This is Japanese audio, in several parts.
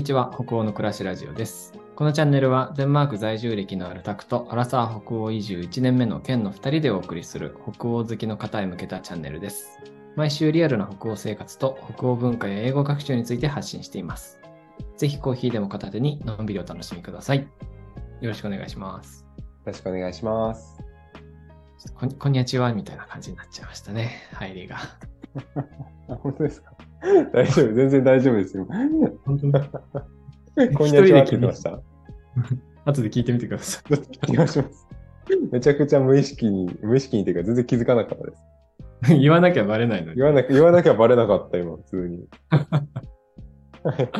にちは、北欧の暮らしラジオです。このチャンネルは、デンマーク在住歴のあるタクと、アラサー北欧移住1年目の県の2人でお送りする、北欧好きの方へ向けたチャンネルです。毎週リアルな北欧生活と北欧文化や英語学習について発信しています。ぜひコーヒーでも片手にのんびりお楽しみください。よろしくお願いします。よろしくお願いします。こんにちはみたいな感じになっちゃいましたね、入りが。あ本当ですか？大丈夫、全然大丈夫ですよ。本当に こんにちはって言ってました。後で聞いてみてください。めちゃくちゃ無意識に、無意識にというか全然気づかなかったです。言わなきゃバレないのに。言わなきゃ、言わなきゃバレなかった、今、普通に。はい、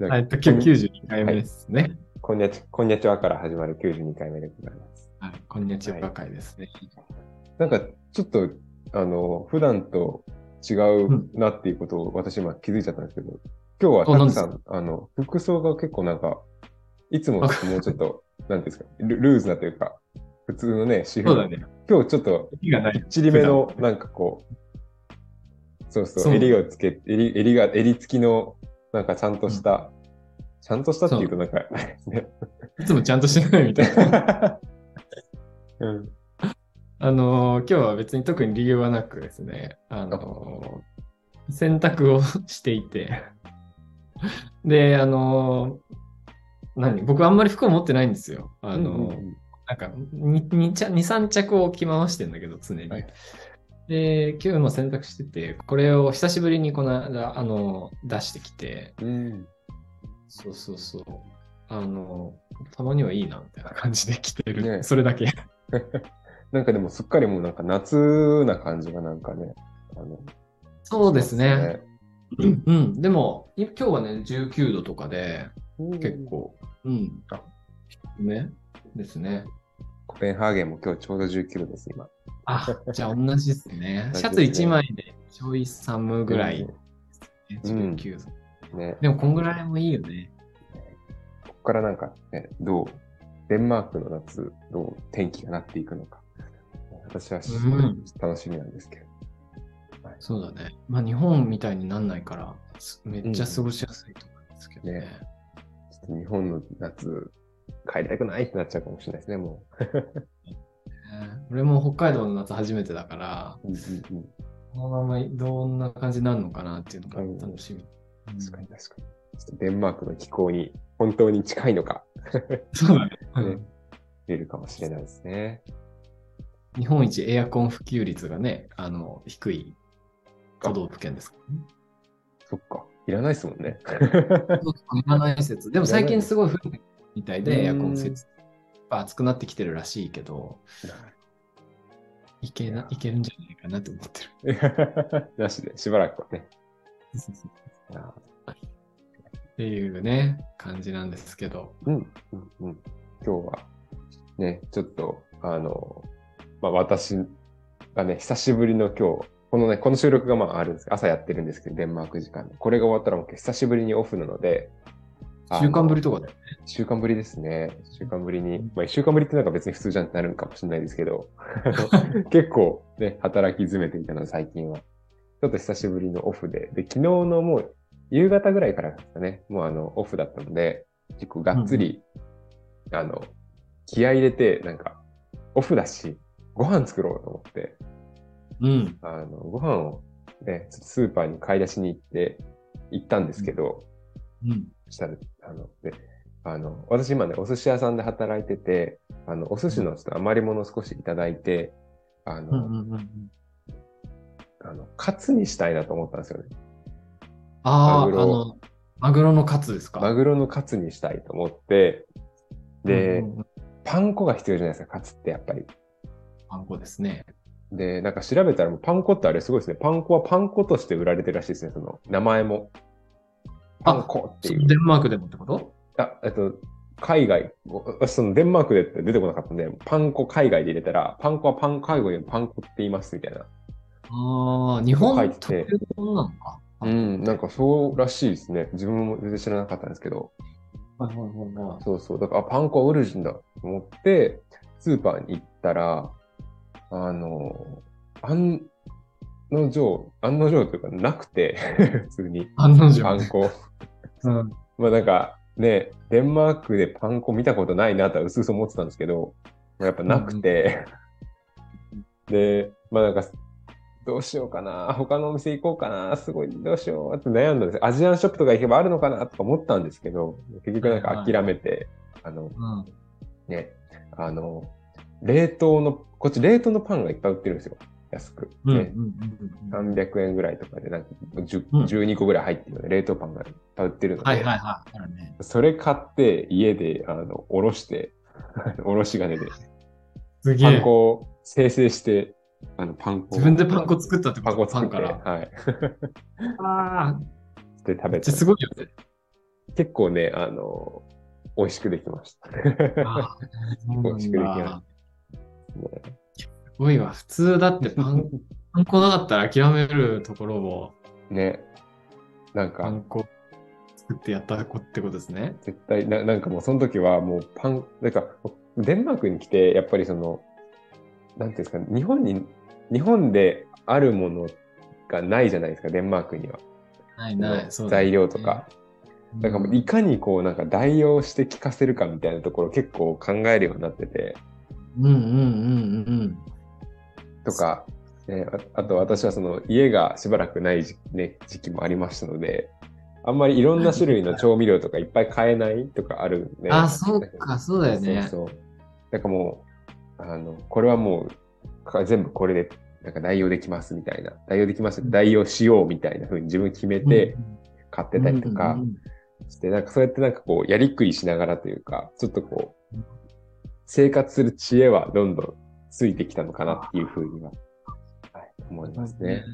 今日92回目ですね。こんにちこんにちはから始まる92回目でございます。はい、こんにちは会ですね。なんか、ちょっと、あの、普段と違うなっていうことを私今気づいちゃったんですけど、今日はたくさん、あの、服装が結構なんか、いつもともうちょっと、なんていうんですか、ルルーズなというか、普通のね、私服そうだね。今日ちょっと。ちりめの、なんかこう、そうそう、襟をつけ、襟、襟が、襟付きの、なんかちゃんとした、ちゃんとしたっていうとなんか、ね、いつもちゃんとしてないみたいな。うん、あのー今日は別に特に理由はなくですね、あのー洗濯をしていて、で、あのー何？僕あんまり服を持ってないんですよ。あのーうんうんなんか2、2, 3着を着回してんだけど、常に。はいで、今日も洗濯してて、これを久しぶりにこの間、あの、出してきて、うん、そうそうそう。あの、たまにはいいな、みたいな感じで着てる。ねそれだけ。なんかでもすっかりもうなんか夏な感じがなんかね、あの、そうですね。うん。でも、い今日はね、19度とかで、うん結構、うん。あ低めですね。コペンハーゲンも今日ちょうど19度です、今。あ、じゃあ同じ ですね。シャツ1枚でちょい寒ぐらい、うん19度。ね。でも、こんぐらいもいいよね。ここからなんかね、どう、デンマークの夏、どう？天気がなっていくのか。私はすごいうん楽しみなんですけど。はいそうだね。まあ、日本みたいになんないから、すめっちゃ過ごしやすいと思うんですけどね。ねちょっと日本の夏、帰りたくないってなっちゃうかもしれないですね、もね 俺も北海道の夏初めてだから、う。うんうんうんこのままどんな感じになるのかなっていうのが楽しみ。確かに確かに。ちょっとデンマークの気候に本当に近いのか、そうだね。ね見えるかもしれないですね。日本一エアコン普及率がね、あの、低い都道府県ですからね。そっか。いらないですもんね。いらない説。でも最近すごい増えてるみたいで、エアうんコン設置。暑くなってきてるらしいけど、いけな、いけるんじゃないかなと思ってる。なしで、しばらくはね。あっていうね、感じなんですけど。うん、うん、うん。今日は、ね、ちょっと、あの、まあ、私がね、久しぶりの今日、このね、この収録がまああるんです朝やってるんですけど、デンマーク時間で。これが終わったらもう久しぶりにオフなので、週間ぶりとかで。週間ぶりですね。週間ぶりに。まあ、一週間ぶりってなんか別に普通じゃんってなるかもしれないですけど、結構ね、働き詰めていたので最近は。ちょっと久しぶりのオフで。で、昨日のもう夕方ぐらいからですかね、もうあの、オフだったので、結構がっつり、あの、気合い入れて、なんか、オフだし、ご飯作ろうと思って、うん。あの、ご飯をね、スーパーに買い出しに行って、行ったんですけど、うん。そしたら、あの、で、あの、私今ね、お寿司屋さんで働いてて、あの、お寿司のちょっと余り物を少しいただいて、あうんの、うんうんうん。あの、カツにしたいなと思ったんですよね。ああ、あマグロの、マグロのカツですか？マグロのカツにしたいと思って、で、うんうんうんパン粉が必要じゃないですか、カツってやっぱり。パン粉ですね。で、なんか調べたらもうパン粉ってあれすごいですね。パン粉はパン粉として売られてるらしいですね、その名前も。パン粉っていう。デンマークでもってこと？あ、えっと、海外、私そのデンマークで出てこなかったんで、パン粉海外で入れたら、パン粉はパン海外でパン粉って言いますみたいな。ああ、日本書いててなのか。うん、なんかそうらしいですね。自分も全然知らなかったんですけど。はいはいはいはいそうそう。だから、あパン粉はオリジンだと思って、スーパーに行ったら、あの、案の定、案の定というかなくて、普通に。案の定パン粉。うん。まあなんかね、デンマークでパン粉見たことないなとはうすうす思ってたんですけど、やっぱなくて、で、まあなんか、どうしようかな、他のお店行こうかな、すごい、どうしようって悩んだんですアジアンショップとか行けばあるのかなとか思ったんですけど、結局なんか諦めて、あの、うん。ね、あの、冷凍の、こっち冷凍のパンがいっぱい売ってるんですよ。安く。うん。ねうん。300円ぐらいとかで、なんか 10, うん12個ぐらい入ってるので、冷凍パンがいっぱい売ってるので、はいはいはい。ね。それ買って家で、あの、おろして、おろし金で、パン。粉を生成して、あの、パン粉を自分でパン粉作ったってこと？パン粉作って。はい。ああ、で食べてすごいよね。結構ね、あの、美味しくできました。美味しくできました。そうなんだすごいわ。普通だって パン、パン粉なかったら諦めるところを、ね。なんか、パン粉作ってやったってことですね。絶対な、なんかもうその時はもうパン、なんか、デンマークに来て、やっぱりその、なんていうんですか、日本に、日本であるものがないじゃないですか、デンマークには。ないない。そうだ材ね料とか。。だからいかにこうなんか代用して効かせるかみたいなところ結構考えるようになってて、うんうんうんうんとか、ね、ああと私はその家がしばらくない時,、ね、時期もありましたので、あんまりいろんな種類の調味料とかいっぱい買えないとかあるんで。あ、そうか、そうだよね。そうそう。なんかもう、あの、これはもうか全部これでなんか代用できますみたいな、代用できます、代用しようみたいな風に自分決めて買ってたりとかして、なんかそうやってなんかこうやりくりしながらというか、ちょっとこう、生活する知恵はどんどんついてきたのかなっていう風には、はい、思いますね。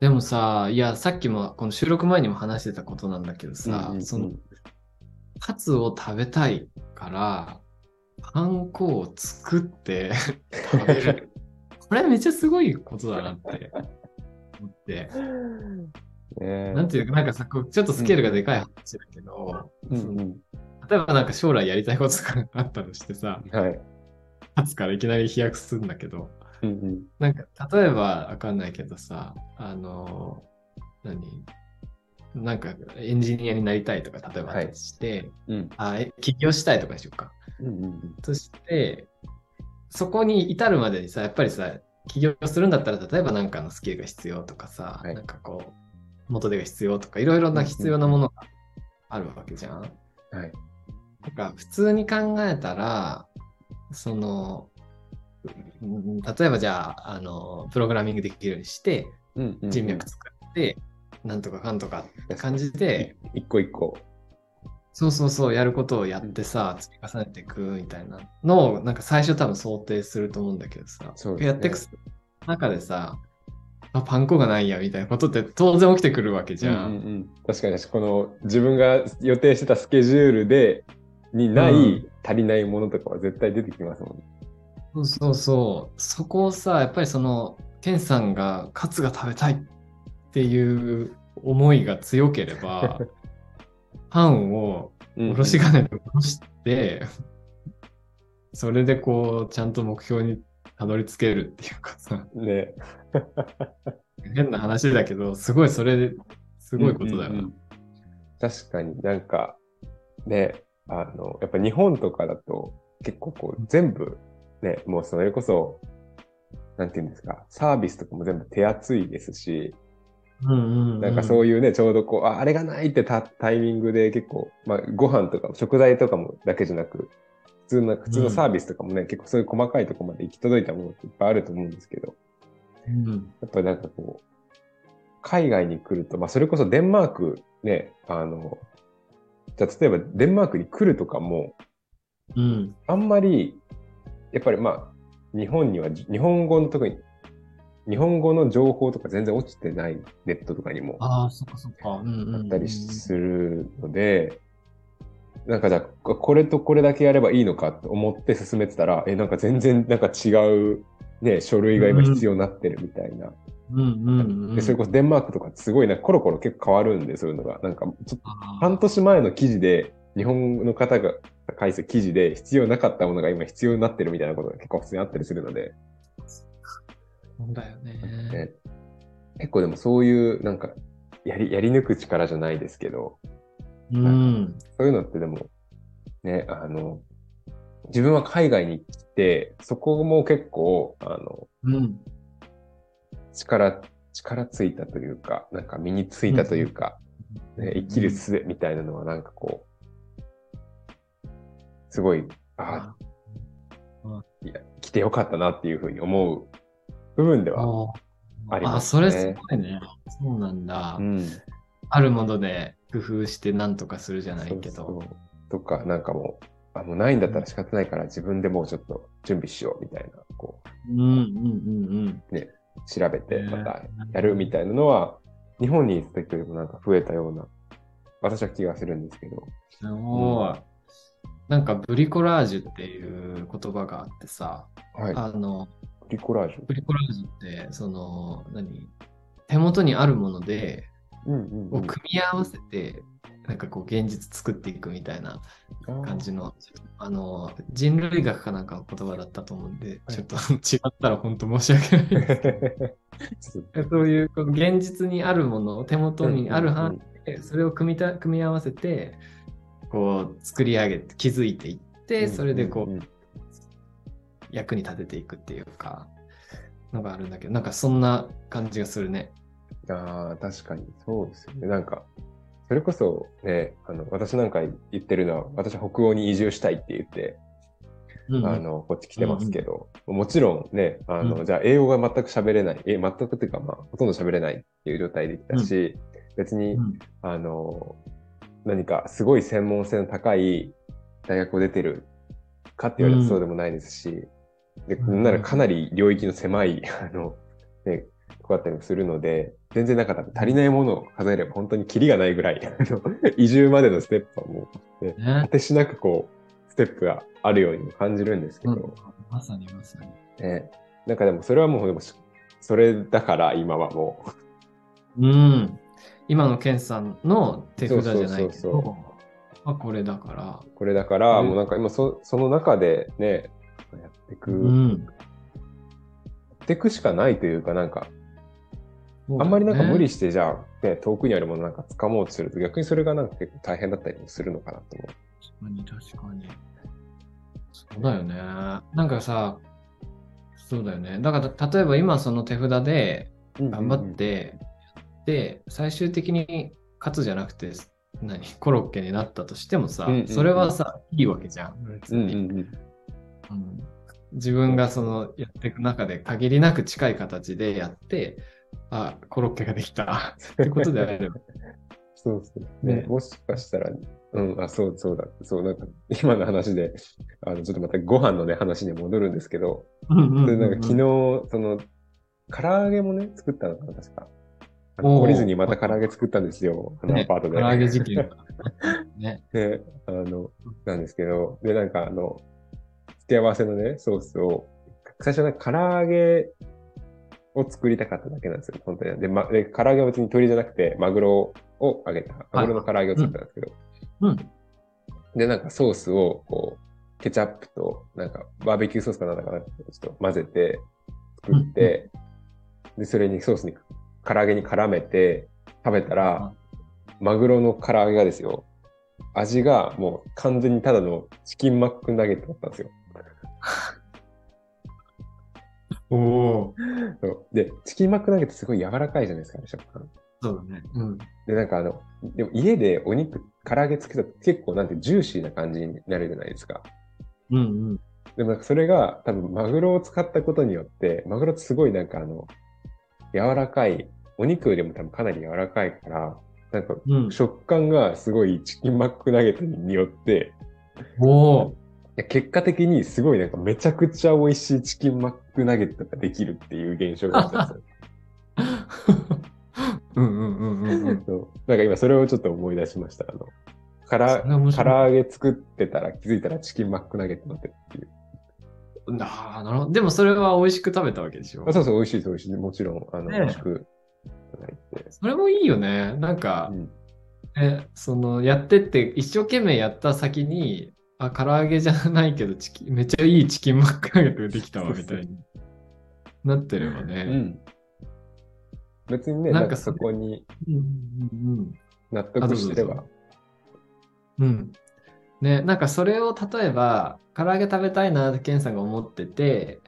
でもさ、いや、さっきもこの収録前にも話してたことなんだけどさ、うんうんうんその、カツを食べたいから、パン粉を作って食べる。これめっちゃすごいことだなって思って。ねなんていうか、なんかさ、ちょっとスケールがでかい話だけど、うんうん例えばなんか将来やりたいことがあったとしてさ、はい。カツからいきなり飛躍するんだけど、うんうんなんか、例えばわかんないけどさ、あの、何？なんかエンジニアになりたいとか、例えばして、うんあえ起業したいとかでしょうか。うんうんそして、そこに至るまでにさ、やっぱりさ、起業するんだったら、例えばなんかのスキルが必要とかさ、はいなんかこう、元手が必要とか、いろいろな必要なものがあるわけじゃん。はい。なんか普通に考えたら、その、うん例えばじゃあ、あの、プログラミングできるようにして、人脈作って、なんとかかんとかって感じで、一個一個。そうそうそう、やることをやってさ、積み重ねていくみたいなのを、なんか最初多分想定すると思うんだけどさ、ね。やっていく中でさ、あ、パン粉がないやみたいなことって当然起きてくるわけじゃん。うんうんうん。確かに。この自分が予定してたスケジュールでにない、うん足りないものとかは絶対出てきますもんね。そうそうそう。そこをさ、やっぱりその、ケンさんがカツが食べたいっていう思いが強ければ、パンをおろし金でおろして、それでこう、ちゃんと目標にたどり着けるっていうかさ、ね。変な話だけど、すごいそれですごいことだよな。うんうんうん確かになんかね、あの、やっぱ日本とかだと結構こう全部ね、もうそれこそ、なんていうんですか、サービスとかも全部手厚いですし、うんうんうん。なんかそういうね、ちょうどこう、ああれがないってタタイミングで結構、まあ、ご飯とか食材とかもだけじゃなく、普通の、普通のサービスとかもね、結構そういう細かいところまで行き届いたものっていっぱいあると思うんですけど、うん。やっぱなんかこう、海外に来ると、まあそれこそデンマークね、あの、じゃあ例えばデンマークに来るとかも、うんあんまり、やっぱりまあ、日本には、日本語の特に、日本語の情報とか全然落ちてないネットとかにも。ああ、そっかそっか。うんうんうんあったりするので、なんかじゃあ、これとこれだけやればいいのかと思って進めてたら、え、なんか全然なんか違う、ね、書類が今必要になってるみたいな。うん。で、それこそデンマークとかすごいな、コロコロ結構変わるんで、そういうのが。なんか、ちょっと半年前の記事で、日本の方が書いた記事で必要なかったものが今必要になってるみたいなことが結構普通にあったりするので、そうだよね。ね結構でもそういう、なんか、やり、やり抜く力じゃないですけど、うん。そういうのってでも、ね、あの、自分は海外に来て、そこも結構、あの、うん。力、力ついたというか、なんか身についたというか、ね、生きる術みたいなのはなんかこう、すごい、ああ、いや、来てよかったなっていうふうに思う部分ではあありますあ、ね。それすごいね。そうなんだ。うん。あるもので工夫して何とかするじゃないけど。そうそうとか、なんかもう、あ、もうないんだったら仕方ないから自分でもうちょっと準備しようみたいな、こうんうんうんう、調べてねまたやるみたいなのは、日本にいた時よりもなんか増えたような、私は気がするんですけど。うん。なんかブリコラージュっていう言葉があってさ、はい。あの、ブリコラージュ？ブリコラージュって、その、何？手元にあるもので、うんうん、うん。を組み合わせて、なんかこう現実作っていくみたいな感じの、あの、人類学かなんかの言葉だったと思うんで、はい。ちょっと 違ったら本当申し訳ないですけど、そういうこう現実にあるものを手元にある範囲で、それを組みた組み合わせて、こう作り上げて、気づいていって、それでこう、役に立てていくっていうか、のがあるんだけど、なんかそんな感じがするね。ああ、確かに。そうですよね。なんか、それこそね、あの、私なんか言ってるのは、私は北欧に移住したいって言って、うんあの、こっち来てますけど、もちろんね、あの、うん。じゃあ英語が全く喋れない、え、全くっていうか、まあ、ほとんど喋れないっていう状態で来たし、別に、うん。あの、何かすごい専門性の高い大学を出てるかって言われるとそうでもないですし、で、ならかなり領域の狭い、あの、ね、こうやったりもするので、全然なんか多分足りないものを数えれば本当にキリがないぐらい、移住までのステップはもう、ね、ね果てしなくこう、ステップがあるようにも感じるんですけど、うんまさにまさに。ね、なんかでもそれはもうでもしそれだから今はもうん。今のケンさんの手札じゃないけそうそうそうど、まあこれだから。うこれだからうんもうなんか今そその中でねやっていく、やうん。っていくしかないというかなんかあんまりなんか無理してじゃあ、ね、遠くにあるものなんか掴もうとすると逆にそれがなんか結構大変だったりもするのかなと思確かに確かに。そうだよね。なんかさ、そうだよね。だから例えば今その手札でう。頑張ってやって、最終的に勝つじゃなくて、何？コロッケになったとしてもさ、それはさ、いいわけじゃん。別にうんうんうんうん自分がそのやっていく中で限りなく近い形でやって、あ、コロッケができた ってことであれば。そうそう。ね、ねもしかしたら、うん、あ、そうそうだ。そう、なんか、今の話で、あの、ちょっとまたご飯のね、話に戻るんですけど、うんでなんか昨日、その、唐揚げもね、作ったのかな、確か。懲りずにまた唐揚げ作ったんですよ、あのねアパートで。唐揚げ事件が。ね。で、あの、なんですけど、で、なんかあの、付け合わせのね、ソースを、最初は唐揚げを作りたかっただけなんですよ、本当に。で、ま、で唐揚げは別に鶏じゃなくて、マグロを揚げた、マグロの唐揚げを作ったんですけど、うん。で、なんかソースを、こう、ケチャップと、なんか、バーベキューソースかなんだかなちょっと混ぜて、作って、で、それにソースに、唐揚げに絡めて、食べたら、マグロの唐揚げがですよ、味がもう完全にただのチキンマックナゲットだったんですよ。おお。で、チキンマックナゲットすごい柔らかいじゃないですか、あれ食感。そうだね。うん。で、なんかあの、でも家でお肉、唐揚げつけたら結構なんてジューシーな感じになるじゃないですか。うんうん。でもそれが多分マグロを使ったことによって、マグロってすごいなんかあの、柔らかい、お肉よりも多分かなり柔らかいから、なんかうん、食感がすごいチキンマックナゲットによって、おお。いや結果的にすごいなんかめちゃくちゃ美味しいチキンマックナゲットができるっていう現象がたんですよ。うんうんうんうんうん。そうなんか今それをちょっと思い出しました。あの、から唐揚げ作ってたら気づいたらチキンマックナゲットになってるっていう。ああ、なるほど。でもそれは美味しく食べたわけでしょ？あ。そうそう、美味しいです、美味しい。もちろん、あの、ねえ美味しく。それもいいよね。なんかう、んえ、その、やってって、一生懸命やった先に、あ、唐揚げじゃないけど、チキン、めっちゃいいチキンマックナゲットができたわ、みたいになってればうね。ん。別にね、なんんかそこにうんうんうん。納得してればうぞうん。ね、なんかそれを例えば、唐揚げ食べたいなってケンさんが思ってて、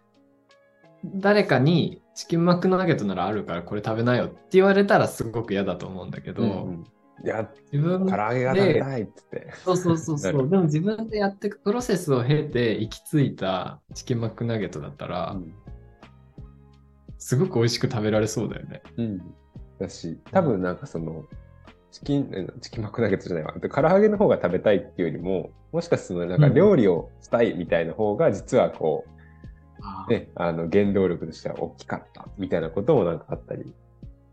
誰かにチキンマックナゲットならあるからこれ食べなよって言われたらすごく嫌だと思うんだけど、うんうんいや、自分唐揚げが食べたいっつって。そうそうそうそう。でも自分でやっていくプロセスを経て行き着いたチキンマックナゲットだったら、うんすごく美味しく食べられそうだよね。うん。だし、多分なんかその、チキン、えチキンマックナゲットじゃないわ。で唐揚げの方が食べたいっていうよりも、もしかするとなんか料理をしたいみたいな方が、実はこう、ね、あの、原動力としては大きかったみたいなこともなんかあったり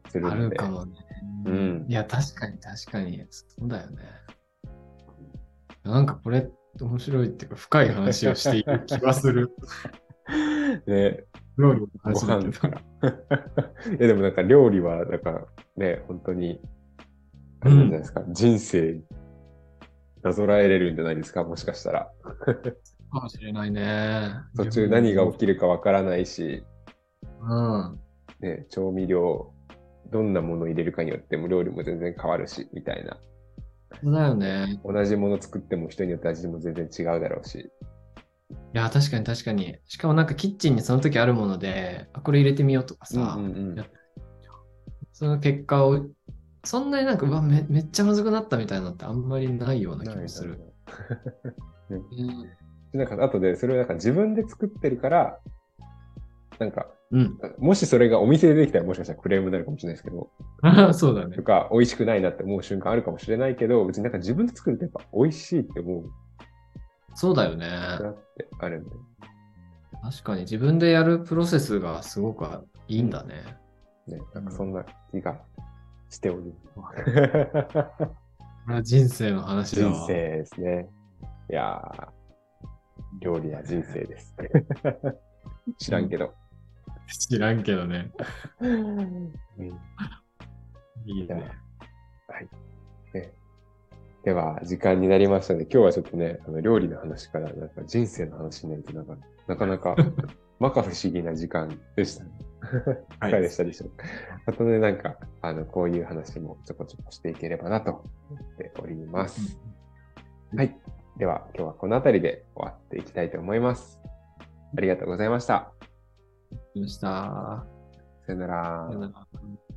するあので。るかもね。うんいや、確かに確かに。そうだよね。なんかこれ面白いっていうか深い話をしている気がする。ね、料理のご話だけど飯から。いやでもなんか料理は、なんかね、本当に、あれじゃないですか、人生なぞらえれるんじゃないですか、もしかしたら。かもしれないね。途中何が起きるかわからないし、うん。ね、調味料、どんなものを入れるかによっても料理も全然変わるし、みたいな。そうだよね。同じもの作っても人によって味も全然違うだろうし。いや、確かに確かに。しかもなんかキッチンにその時あるもので、あ、これ入れてみようとかさ、うんうんうんやその結果を、そんなになんか、うわめ、めっちゃまずくなったみたいなのってあんまりないような気もする。うんなんか、あとで、それをなんか自分で作ってるから、なんか、うん。もしそれがお店でできたらもしかしたらクレームになるかもしれないですけど、そうだねと。か、美味しくないなって思う瞬間あるかもしれないけど、別になんか自分で作るとやっぱ美味しいって思うそうだよね。なってあるんで。確かに自分でやるプロセスがすごくいいんだね。ね、なんかそんな気がしており 人生の話だわ。人生ですね。いやー、料理は人生です。知らんけど。知らんけどね。うんいいね。はい。ね、では、時間になりましたので、今日はちょっとね、あの料理の話からなんか人生の話になるとなんか、なかなか、まか不思議な時間でしたね。いかがでしたでしょうか？あとね、なんか、あの、こういう話もちょこちょこしていければなと思っております。はい。では、今日はこの辺りで終わっていきたいと思います。ありがとうございました。ました。さよならさよなら